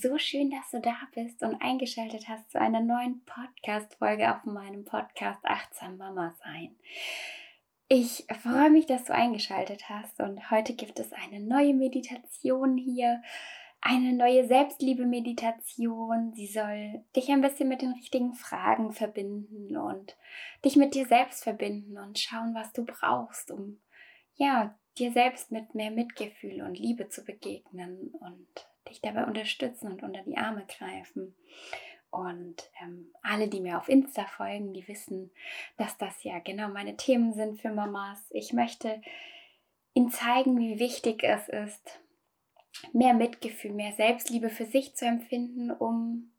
so schön, dass du da bist und eingeschaltet hast zu einer neuen Podcast-Folge auf meinem Podcast Achtsam Mama Sein. Ich freue mich, dass du eingeschaltet hast und heute gibt es eine neue Meditation hier, eine neue Selbstliebe-Meditation. Sie soll dich ein bisschen mit den richtigen Fragen verbinden und dich mit dir selbst verbinden und schauen, was du brauchst, um ja, dir selbst mit mehr Mitgefühl und Liebe zu begegnen und dich dabei unterstützen und unter die Arme greifen. Und ähm, alle, die mir auf Insta folgen, die wissen, dass das ja genau meine Themen sind für Mamas. Ich möchte ihnen zeigen, wie wichtig es ist, mehr Mitgefühl, mehr Selbstliebe für sich zu empfinden, um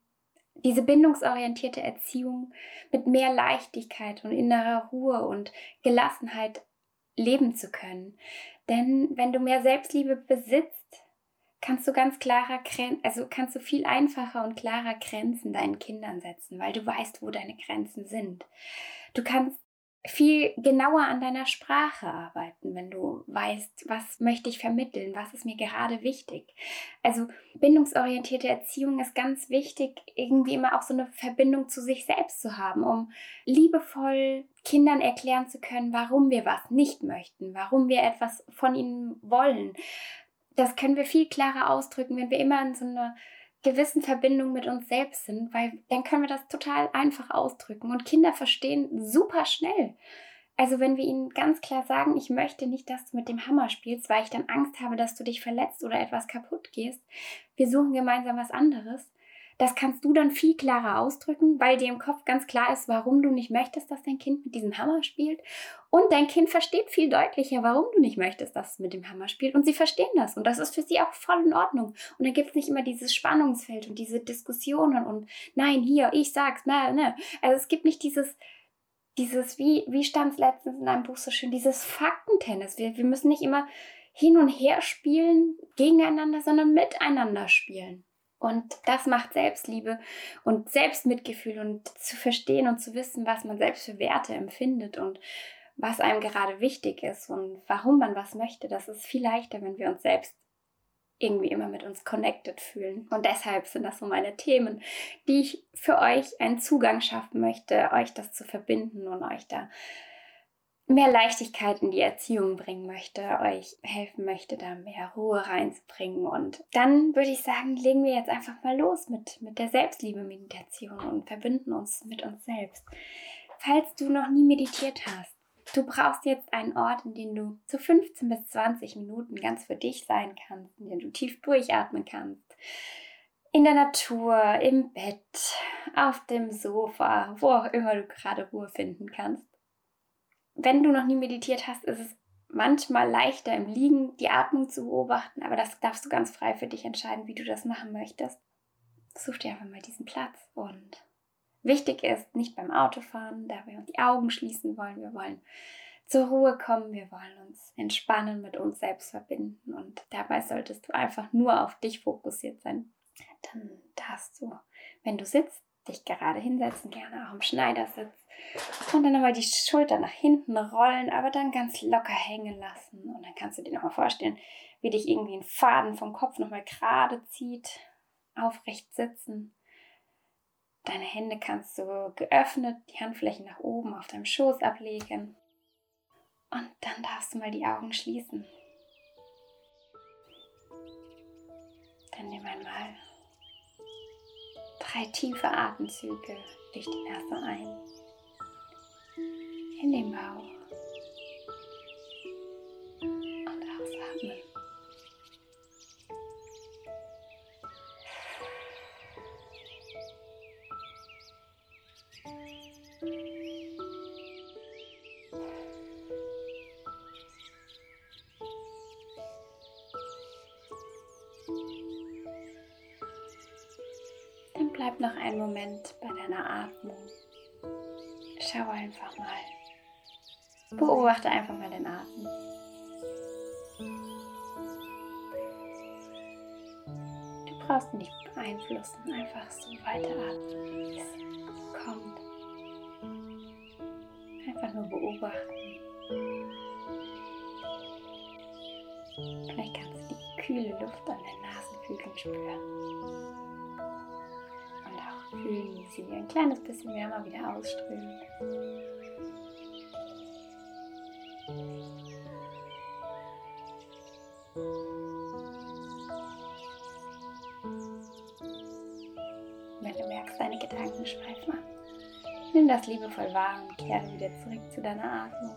diese bindungsorientierte Erziehung mit mehr Leichtigkeit und innerer Ruhe und Gelassenheit leben zu können. Denn wenn du mehr Selbstliebe besitzt, kannst du ganz klarer, also kannst du viel einfacher und klarer Grenzen deinen Kindern setzen, weil du weißt, wo deine Grenzen sind. Du kannst viel genauer an deiner Sprache arbeiten, wenn du weißt, was möchte ich vermitteln, was ist mir gerade wichtig. Also bindungsorientierte Erziehung ist ganz wichtig, irgendwie immer auch so eine Verbindung zu sich selbst zu haben, um liebevoll Kindern erklären zu können, warum wir was nicht möchten, warum wir etwas von ihnen wollen, das können wir viel klarer ausdrücken, wenn wir immer in so einer gewissen Verbindung mit uns selbst sind, weil dann können wir das total einfach ausdrücken und Kinder verstehen super schnell. Also wenn wir ihnen ganz klar sagen, ich möchte nicht, dass du mit dem Hammer spielst, weil ich dann Angst habe, dass du dich verletzt oder etwas kaputt gehst, wir suchen gemeinsam was anderes, das kannst du dann viel klarer ausdrücken, weil dir im Kopf ganz klar ist, warum du nicht möchtest, dass dein Kind mit diesem Hammer spielt. Und dein Kind versteht viel deutlicher, warum du nicht möchtest, dass es mit dem Hammer spielt. Und sie verstehen das. Und das ist für sie auch voll in Ordnung. Und dann gibt es nicht immer dieses Spannungsfeld und diese Diskussionen und nein, hier, ich sag's, ne, ne. Also es gibt nicht dieses, dieses, wie, wie stand es letztens in einem Buch so schön, dieses Faktentennis. Wir, wir müssen nicht immer hin und her spielen gegeneinander, sondern miteinander spielen. Und das macht Selbstliebe und Selbstmitgefühl und zu verstehen und zu wissen, was man selbst für Werte empfindet und was einem gerade wichtig ist und warum man was möchte. Das ist viel leichter, wenn wir uns selbst irgendwie immer mit uns connected fühlen. Und deshalb sind das so meine Themen, die ich für euch einen Zugang schaffen möchte, euch das zu verbinden und euch da mehr Leichtigkeit in die Erziehung bringen möchte, euch helfen möchte, da mehr Ruhe reinzubringen. Und dann würde ich sagen, legen wir jetzt einfach mal los mit, mit der Selbstliebe-Meditation und verbinden uns mit uns selbst. Falls du noch nie meditiert hast, du brauchst jetzt einen Ort, in dem du zu 15 bis 20 Minuten ganz für dich sein kannst, in dem du tief durchatmen kannst. In der Natur, im Bett, auf dem Sofa, wo auch immer du gerade Ruhe finden kannst wenn du noch nie meditiert hast, ist es manchmal leichter im Liegen die Atmung zu beobachten, aber das darfst du ganz frei für dich entscheiden, wie du das machen möchtest. Such dir einfach mal diesen Platz und wichtig ist, nicht beim Autofahren, da wir uns die Augen schließen wollen, wir wollen zur Ruhe kommen, wir wollen uns entspannen, mit uns selbst verbinden und dabei solltest du einfach nur auf dich fokussiert sein. Dann darfst du, wenn du sitzt, dich gerade hinsetzen, gerne auch im Schneidersitz. Und dann nochmal die Schulter nach hinten rollen, aber dann ganz locker hängen lassen. Und dann kannst du dir nochmal vorstellen, wie dich irgendwie ein Faden vom Kopf nochmal gerade zieht. Aufrecht sitzen. Deine Hände kannst du geöffnet, die Handflächen nach oben auf deinem Schoß ablegen. Und dann darfst du mal die Augen schließen. Dann nimm einmal drei tiefe Atemzüge. Durch die Nase ein, in den Bauch Bleib noch einen Moment bei deiner Atmung. Schau einfach mal. Beobachte einfach mal den Atem. Du brauchst nicht beeinflussen, einfach so weiteratmen, wie es kommt. Einfach nur beobachten. Vielleicht kannst du die kühle Luft an den Nasenflügeln spüren. Wie sie ein kleines bisschen wärmer wieder ausströmt. Wenn du merkst, deine Gedanken schweifen ab, nimm das liebevoll wahr und kehre wieder zurück zu deiner Atmung.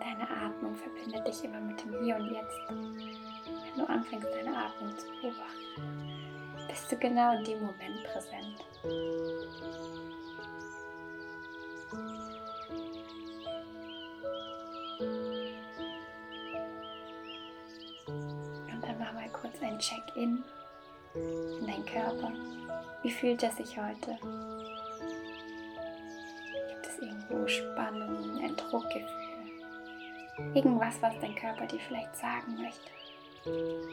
Deine Atmung verbindet dich immer mit dem Hier und Jetzt. Du anfängst, deine Atmung zu beobachten, bist du genau in dem Moment präsent. Und dann mach mal kurz ein Check-in in deinen Körper. Wie fühlt er sich heute? Gibt es irgendwo Spannung, ein Druckgefühl? Irgendwas, was dein Körper dir vielleicht sagen möchte? Nimm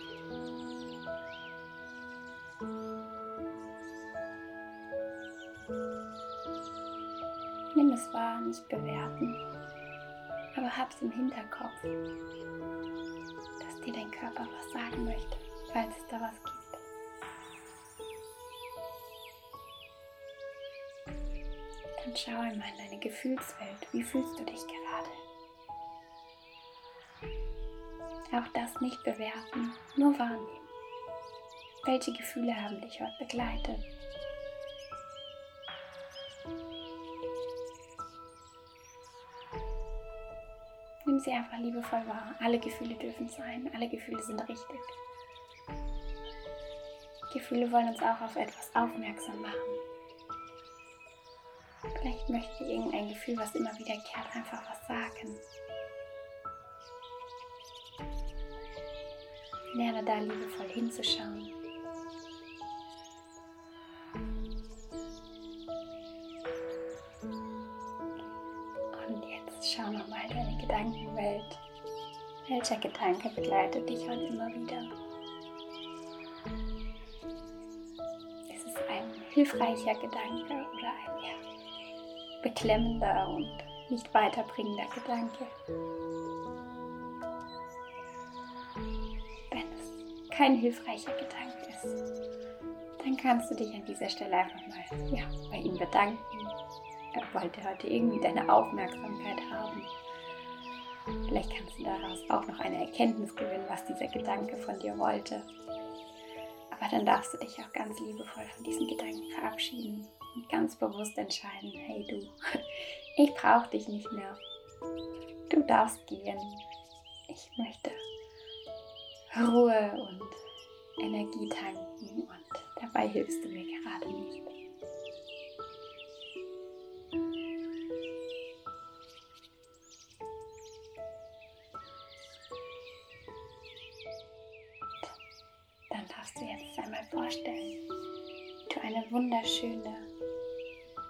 es wahr, nicht bewerten, aber hab's im Hinterkopf, dass dir dein Körper was sagen möchte, falls es da was gibt. Dann schau einmal in deine Gefühlswelt. Wie fühlst du dich gerade? Auch das nicht bewerten, nur wahrnehmen. Welche Gefühle haben dich heute begleitet? Nimm sie einfach liebevoll wahr. Alle Gefühle dürfen sein, alle Gefühle sind richtig. Gefühle wollen uns auch auf etwas aufmerksam machen. Vielleicht möchte irgendein Gefühl, was immer wiederkehrt, einfach was sagen. Lerne da liebevoll hinzuschauen. Und jetzt schau nochmal deine Gedankenwelt. Welcher Gedanke begleitet dich heute immer wieder? Ist es ein hilfreicher Gedanke oder ein ja, beklemmender und nicht weiterbringender Gedanke? Kein hilfreicher Gedanke ist, dann kannst du dich an dieser Stelle einfach mal ja, bei ihm bedanken. Er wollte heute irgendwie deine Aufmerksamkeit haben. Vielleicht kannst du daraus auch noch eine Erkenntnis gewinnen, was dieser Gedanke von dir wollte. Aber dann darfst du dich auch ganz liebevoll von diesen Gedanken verabschieden und ganz bewusst entscheiden, hey du, ich brauche dich nicht mehr. Du darfst gehen. Ich möchte Ruhe und Energie tanken und dabei hilfst du mir gerade nicht. Dann darfst du jetzt einmal vorstellen, wie du eine wunderschöne,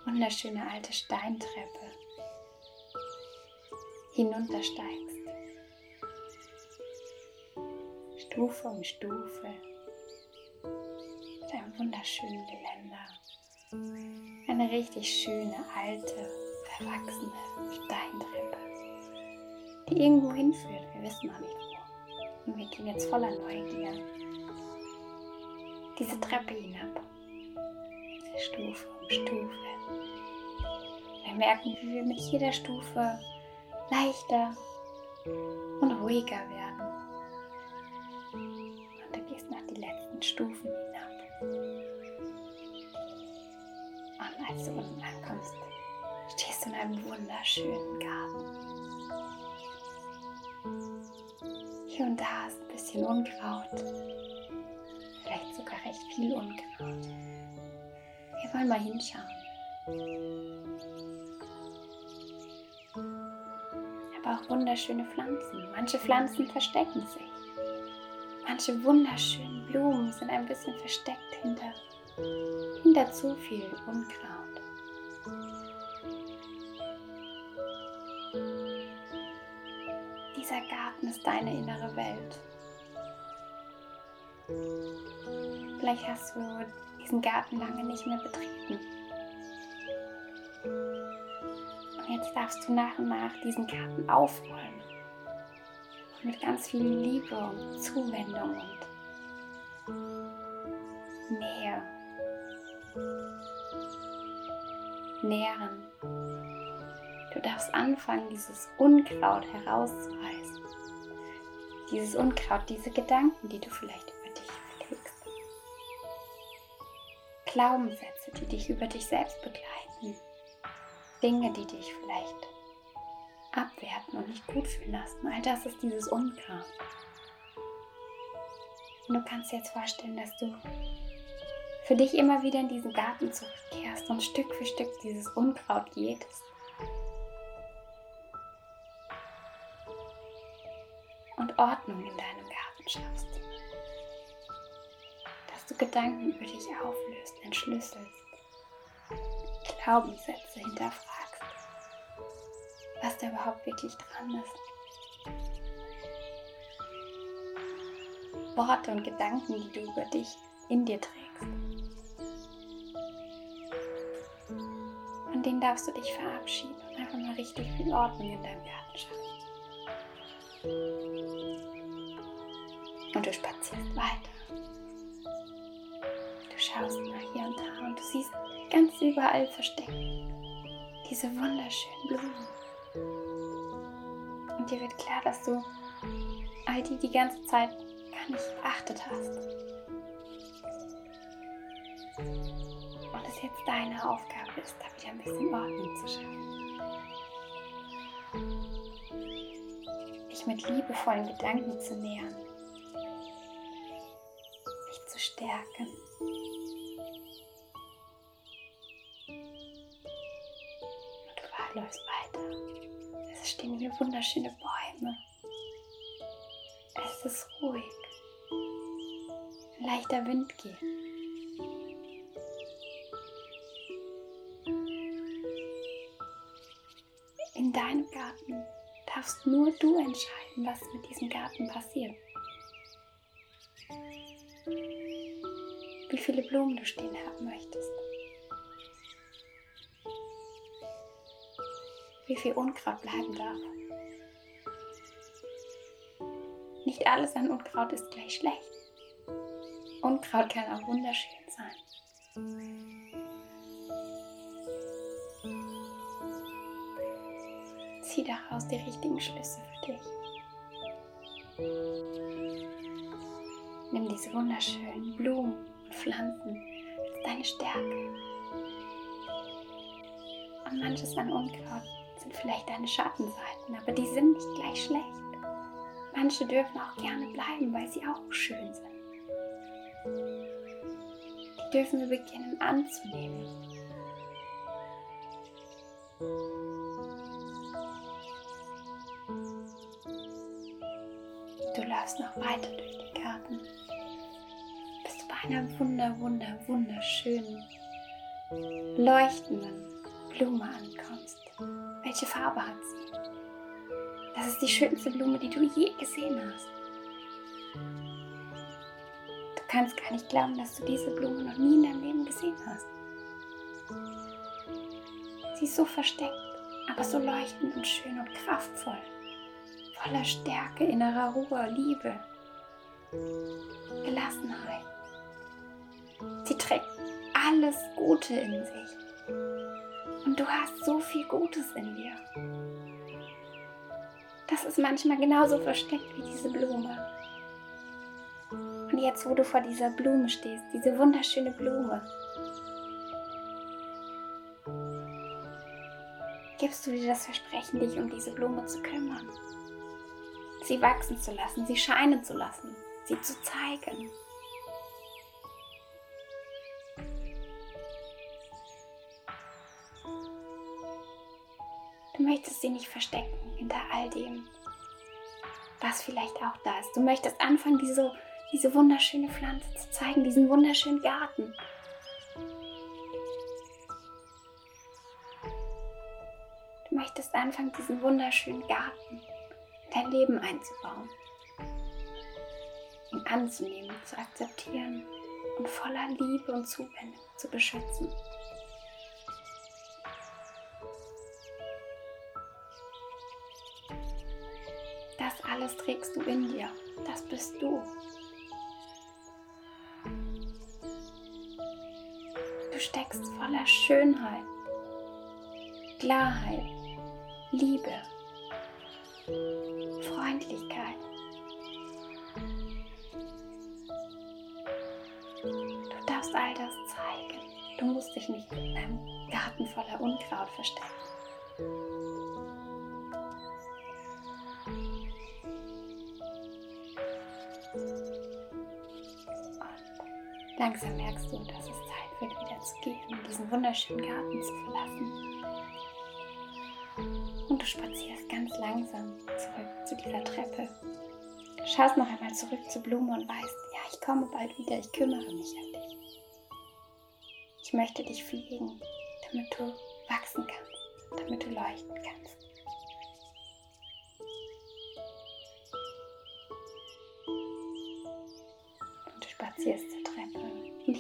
wunderschöne alte Steintreppe hinuntersteigst. Stufe um Stufe mit einem wunderschönen Geländer. Eine richtig schöne, alte, verwachsene Steintreppe, die irgendwo hinführt. Wir wissen noch nicht wo. Und wir gehen jetzt voller Neugier diese Treppe hinab. Stufe um Stufe. Wir merken, wie wir mit jeder Stufe leichter und ruhiger werden. Stufen hinab. Und als du unten ankommst, stehst du in einem wunderschönen Garten. Hier und da ist ein bisschen Unkraut, vielleicht sogar recht viel Unkraut. Wir wollen mal hinschauen. Aber auch wunderschöne Pflanzen. Manche Pflanzen verstecken sich. Manche wunderschönen Blumen sind ein bisschen versteckt hinter, hinter zu viel Unkraut. Dieser Garten ist deine innere Welt. Vielleicht hast du diesen Garten lange nicht mehr betreten. Und jetzt darfst du nach und nach diesen Garten aufräumen. Mit ganz viel Liebe und Zuwendung und Nähe nähren. Du darfst anfangen, dieses Unkraut herauszureißen. Dieses Unkraut, diese Gedanken, die du vielleicht über dich pflegst. Glaubenssätze, die dich über dich selbst begleiten. Dinge, die dich vielleicht und nicht gut fühlen lassen. All das ist dieses Unkraut. Und du kannst dir jetzt vorstellen, dass du für dich immer wieder in diesen Garten zurückkehrst und Stück für Stück dieses Unkraut jätest. Und Ordnung in deinem Garten schaffst. Dass du Gedanken über dich auflöst, entschlüsselst, Glaubenssätze hinterfragst, was da überhaupt wirklich dran ist. Worte und Gedanken, die du über dich in dir trägst. Von denen darfst du dich verabschieden und einfach mal richtig viel Ordnung in deinem Garten schaffen. Und du spazierst weiter. Du schaust mal hier und da und du siehst ganz überall versteckt diese wunderschönen Blumen. Und dir wird klar, dass du all die die ganze Zeit gar nicht beachtet hast. Und es jetzt deine Aufgabe ist, da wieder ein bisschen Ordnung zu schaffen. Dich mit liebevollen Gedanken zu nähern. Dich zu stärken. Und du läufst weiter. Wunderschöne Bäume. Es ist ruhig. Ein leichter Wind geht. In deinem Garten darfst nur du entscheiden, was mit diesem Garten passiert. Wie viele Blumen du stehen haben möchtest. Wie viel Unkraut bleiben darf. Nicht alles an Unkraut ist gleich schlecht. Unkraut kann auch wunderschön sein. Zieh daraus die richtigen Schlüsse für dich. Nimm diese wunderschönen Blumen und Pflanzen als deine Stärke. Und manches an Unkraut sind vielleicht deine Schattenseiten, aber die sind nicht gleich schlecht. Manche dürfen auch gerne bleiben, weil sie auch schön sind. Die dürfen wir beginnen anzunehmen. Du läufst noch weiter durch den Garten, bis du bei einer wunder, wunder, wunderschönen, leuchtenden Blume ankommst. Welche Farbe hat sie? Das ist die schönste Blume, die du je gesehen hast. Du kannst gar nicht glauben, dass du diese Blume noch nie in deinem Leben gesehen hast. Sie ist so versteckt, aber so leuchtend und schön und kraftvoll. Voller Stärke, innerer Ruhe, Liebe, Gelassenheit. Sie trägt alles Gute in sich. Und du hast so viel Gutes in dir. Das ist manchmal genauso versteckt wie diese Blume. Und jetzt, wo du vor dieser Blume stehst, diese wunderschöne Blume, gibst du dir das Versprechen, dich um diese Blume zu kümmern. Sie wachsen zu lassen, sie scheinen zu lassen, sie zu zeigen. Nicht verstecken hinter all dem, was vielleicht auch da ist. Du möchtest anfangen, diese diese wunderschöne Pflanze zu zeigen, diesen wunderschönen Garten. Du möchtest anfangen, diesen wunderschönen Garten in dein Leben einzubauen, ihn anzunehmen, zu akzeptieren und voller Liebe und Zuwendung zu beschützen. Alles trägst du in dir. Das bist du. Du steckst voller Schönheit, Klarheit, Liebe, Freundlichkeit. Du darfst all das zeigen. Du musst dich nicht in einem Garten voller Unkraut verstecken. Langsam merkst du, dass es Zeit wird, wieder zu gehen und diesen wunderschönen Garten zu verlassen. Und du spazierst ganz langsam zurück zu dieser Treppe. Schaust noch einmal zurück zur Blume und weißt, ja, ich komme bald wieder, ich kümmere mich an dich. Ich möchte dich pflegen, damit du wachsen kannst, damit du leuchten kannst.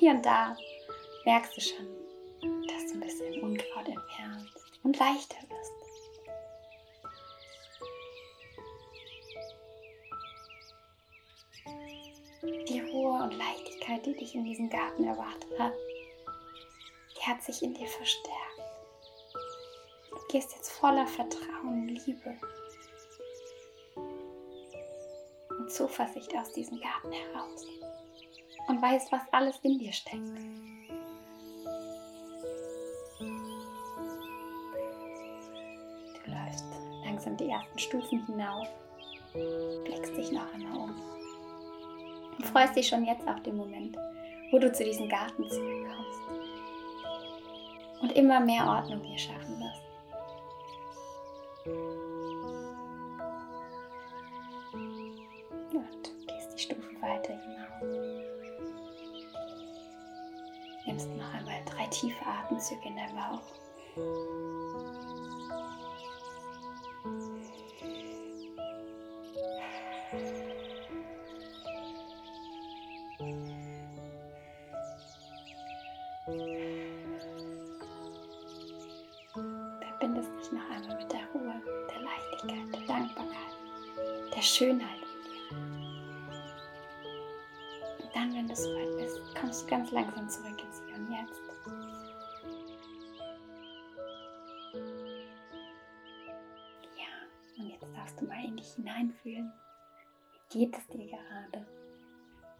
Hier und da merkst du schon, dass du ein bisschen Unkraut entfernst und leichter wirst. Die Ruhe und Leichtigkeit, die dich in diesem Garten erwartet hat, die hat sich in dir verstärkt. Du gehst jetzt voller Vertrauen, Liebe und Zuversicht aus diesem Garten heraus weißt, was alles in dir steckt. Du läufst langsam die ersten Stufen hinauf, blickst dich noch einmal um und freust dich schon jetzt auf den Moment, wo du zu diesem Garten zurückkommst und immer mehr Ordnung hier schaffen wirst. Und gehst die Stufen weiter hinauf. Nimmst noch einmal drei tiefe Atemzüge in deinen Bauch. Hineinfühlen. Wie geht es dir gerade?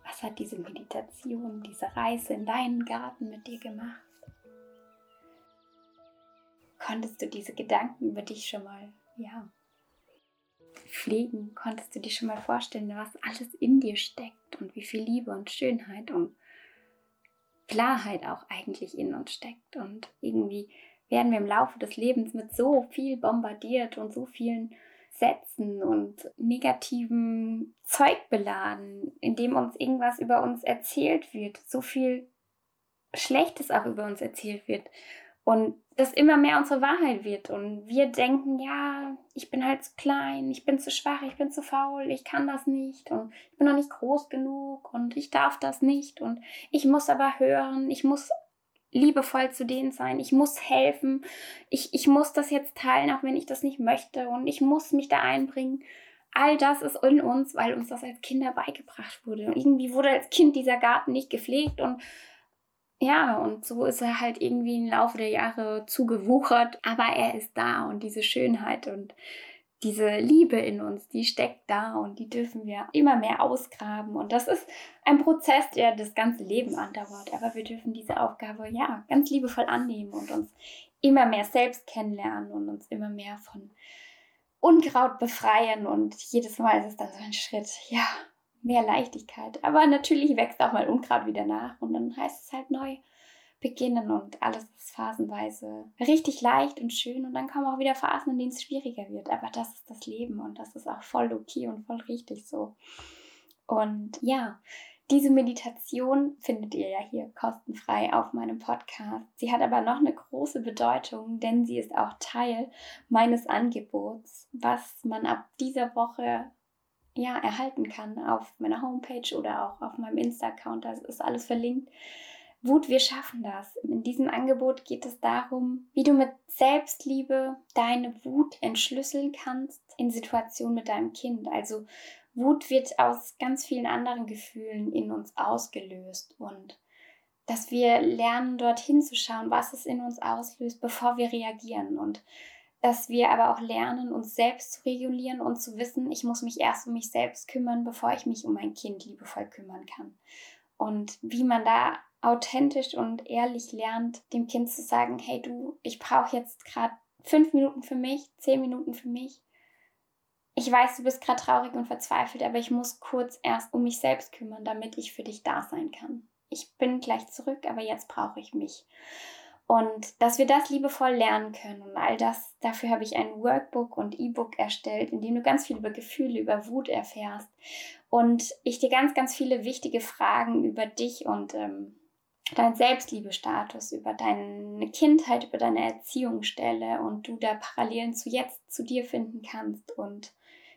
Was hat diese Meditation, diese Reise in deinen Garten mit dir gemacht? Konntest du diese Gedanken über dich schon mal, ja, pflegen? Konntest du dir schon mal vorstellen, was alles in dir steckt und wie viel Liebe und Schönheit und Klarheit auch eigentlich in uns steckt? Und irgendwie werden wir im Laufe des Lebens mit so viel bombardiert und so vielen Sätzen und negativen Zeug beladen, in dem uns irgendwas über uns erzählt wird, so viel Schlechtes auch über uns erzählt wird. Und das immer mehr unsere Wahrheit wird. Und wir denken, ja, ich bin halt zu klein, ich bin zu schwach, ich bin zu faul, ich kann das nicht. Und ich bin noch nicht groß genug und ich darf das nicht. Und ich muss aber hören, ich muss liebevoll zu denen sein, ich muss helfen, ich, ich muss das jetzt teilen, auch wenn ich das nicht möchte. Und ich muss mich da einbringen. All das ist in uns, weil uns das als Kinder beigebracht wurde. Und irgendwie wurde als Kind dieser Garten nicht gepflegt. Und ja, und so ist er halt irgendwie im Laufe der Jahre zugewuchert, aber er ist da und diese Schönheit. Und diese Liebe in uns, die steckt da und die dürfen wir immer mehr ausgraben. Und das ist ein Prozess, der das ganze Leben andauert. Aber wir dürfen diese Aufgabe ja ganz liebevoll annehmen und uns immer mehr selbst kennenlernen und uns immer mehr von Unkraut befreien. Und jedes Mal ist es dann so ein Schritt, ja, mehr Leichtigkeit. Aber natürlich wächst auch mal Unkraut wieder nach und dann heißt es halt neu beginnen und alles ist phasenweise richtig leicht und schön und dann kommen auch wieder Phasen, in denen es schwieriger wird. Aber das ist das Leben und das ist auch voll okay und voll richtig so. Und ja, diese Meditation findet ihr ja hier kostenfrei auf meinem Podcast. Sie hat aber noch eine große Bedeutung, denn sie ist auch Teil meines Angebots, was man ab dieser Woche ja erhalten kann auf meiner Homepage oder auch auf meinem Insta-Account. Das ist alles verlinkt. Wut, wir schaffen das. In diesem Angebot geht es darum, wie du mit Selbstliebe deine Wut entschlüsseln kannst in Situationen mit deinem Kind. Also Wut wird aus ganz vielen anderen Gefühlen in uns ausgelöst und dass wir lernen, dorthin zu schauen, was es in uns auslöst, bevor wir reagieren und dass wir aber auch lernen, uns selbst zu regulieren und zu wissen, ich muss mich erst um mich selbst kümmern, bevor ich mich um mein Kind liebevoll kümmern kann. Und wie man da authentisch und ehrlich lernt, dem Kind zu sagen, hey du, ich brauche jetzt gerade fünf Minuten für mich, zehn Minuten für mich. Ich weiß, du bist gerade traurig und verzweifelt, aber ich muss kurz erst um mich selbst kümmern, damit ich für dich da sein kann. Ich bin gleich zurück, aber jetzt brauche ich mich. Und dass wir das liebevoll lernen können und all das, dafür habe ich ein Workbook und E-Book erstellt, in dem du ganz viel über Gefühle, über Wut erfährst und ich dir ganz, ganz viele wichtige Fragen über dich und ähm, deinen Selbstliebestatus, über deine Kindheit, über deine Erziehung stelle und du da Parallelen zu jetzt zu dir finden kannst und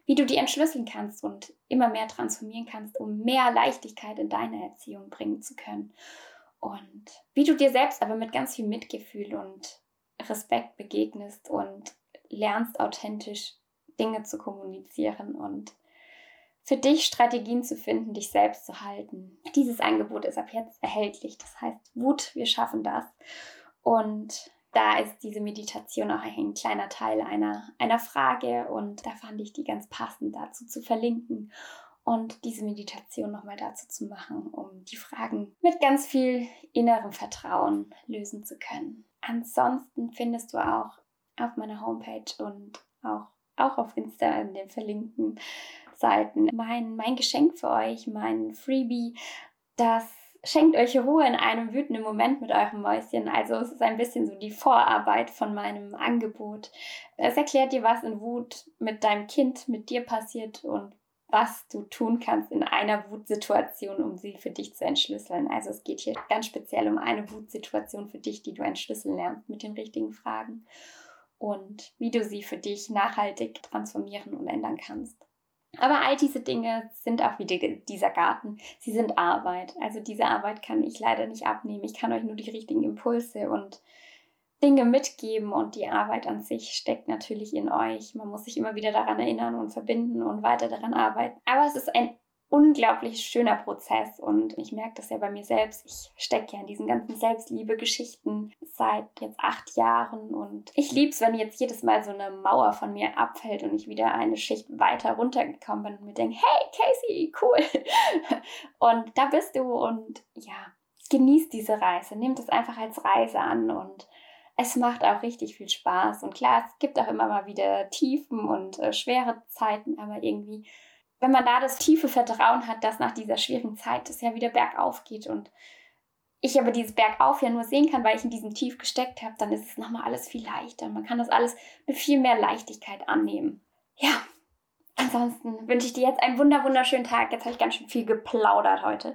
wie du die entschlüsseln kannst und immer mehr transformieren kannst, um mehr Leichtigkeit in deine Erziehung bringen zu können. Und wie du dir selbst aber mit ganz viel Mitgefühl und Respekt begegnest und lernst authentisch Dinge zu kommunizieren und für dich Strategien zu finden, dich selbst zu halten. Dieses Angebot ist ab jetzt erhältlich. Das heißt, Wut, wir schaffen das. Und da ist diese Meditation auch ein kleiner Teil einer, einer Frage und da fand ich die ganz passend dazu zu verlinken und diese Meditation nochmal dazu zu machen, um die Fragen mit ganz viel innerem Vertrauen lösen zu können. Ansonsten findest du auch auf meiner Homepage und auch, auch auf Insta in den verlinkten Seiten mein, mein Geschenk für euch, mein Freebie, das schenkt euch Ruhe in einem wütenden Moment mit eurem Mäuschen. Also es ist ein bisschen so die Vorarbeit von meinem Angebot. Es erklärt dir, was in Wut mit deinem Kind, mit dir passiert und was du tun kannst in einer Wutsituation, um sie für dich zu entschlüsseln. Also es geht hier ganz speziell um eine Wutsituation für dich, die du entschlüsseln lernst mit den richtigen Fragen und wie du sie für dich nachhaltig transformieren und ändern kannst. Aber all diese Dinge sind auch wieder dieser Garten. Sie sind Arbeit. Also diese Arbeit kann ich leider nicht abnehmen. Ich kann euch nur die richtigen Impulse und Dinge mitgeben und die Arbeit an sich steckt natürlich in euch. Man muss sich immer wieder daran erinnern und verbinden und weiter daran arbeiten. Aber es ist ein unglaublich schöner Prozess und ich merke das ja bei mir selbst. Ich stecke ja in diesen ganzen Selbstliebe-Geschichten seit jetzt acht Jahren und ich liebe es, wenn jetzt jedes Mal so eine Mauer von mir abfällt und ich wieder eine Schicht weiter runtergekommen bin und mir denke, hey Casey, cool. und da bist du und ja, genießt diese Reise, nehmt es einfach als Reise an und es macht auch richtig viel Spaß. Und klar, es gibt auch immer mal wieder Tiefen und äh, schwere Zeiten, aber irgendwie wenn man da das tiefe Vertrauen hat, dass nach dieser schwierigen Zeit es ja wieder bergauf geht und ich aber dieses Bergauf ja nur sehen kann, weil ich in diesem Tief gesteckt habe, dann ist es nochmal alles viel leichter. Man kann das alles mit viel mehr Leichtigkeit annehmen. Ja, ansonsten wünsche ich dir jetzt einen wunder wunderschönen Tag. Jetzt habe ich ganz schön viel geplaudert heute.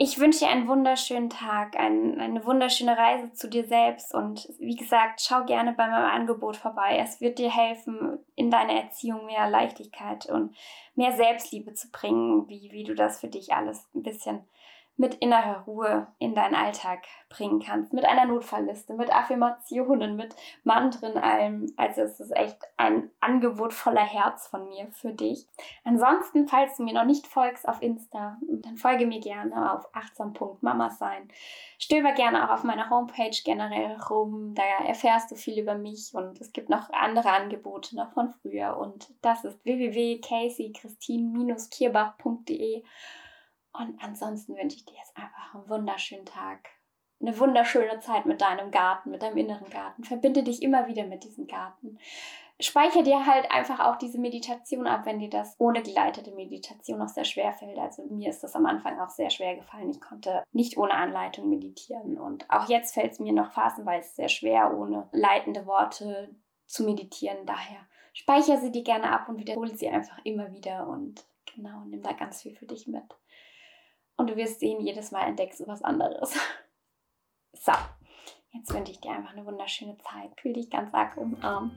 Ich wünsche dir einen wunderschönen Tag, ein, eine wunderschöne Reise zu dir selbst und wie gesagt, schau gerne bei meinem Angebot vorbei. Es wird dir helfen, in deine Erziehung mehr Leichtigkeit und mehr Selbstliebe zu bringen, wie, wie du das für dich alles ein bisschen mit innerer Ruhe in deinen Alltag bringen kannst. Mit einer Notfallliste, mit Affirmationen, mit Mantren, allem. Also es ist echt ein Angebot voller Herz von mir für dich. Ansonsten, falls du mir noch nicht folgst auf Insta, dann folge mir gerne auf achtsam.mama sein. Stöber gerne auch auf meiner Homepage generell rum. Da erfährst du viel über mich und es gibt noch andere Angebote noch von früher. Und das ist www.caseychristin-kierbach.de. Und ansonsten wünsche ich dir jetzt einfach einen wunderschönen Tag. Eine wunderschöne Zeit mit deinem Garten, mit deinem inneren Garten. Verbinde dich immer wieder mit diesem Garten. Speicher dir halt einfach auch diese Meditation ab, wenn dir das ohne geleitete Meditation noch sehr schwer fällt. Also mir ist das am Anfang auch sehr schwer gefallen. Ich konnte nicht ohne Anleitung meditieren. Und auch jetzt fällt es mir noch phasenweise sehr schwer, ohne leitende Worte zu meditieren. Daher speicher sie dir gerne ab und wiederhole sie einfach immer wieder und Genau, nimm da ganz viel für dich mit. Und du wirst sehen, jedes Mal entdeckst du was anderes. So, jetzt wünsche ich dir einfach eine wunderschöne Zeit. Fühl dich ganz arg umarmt.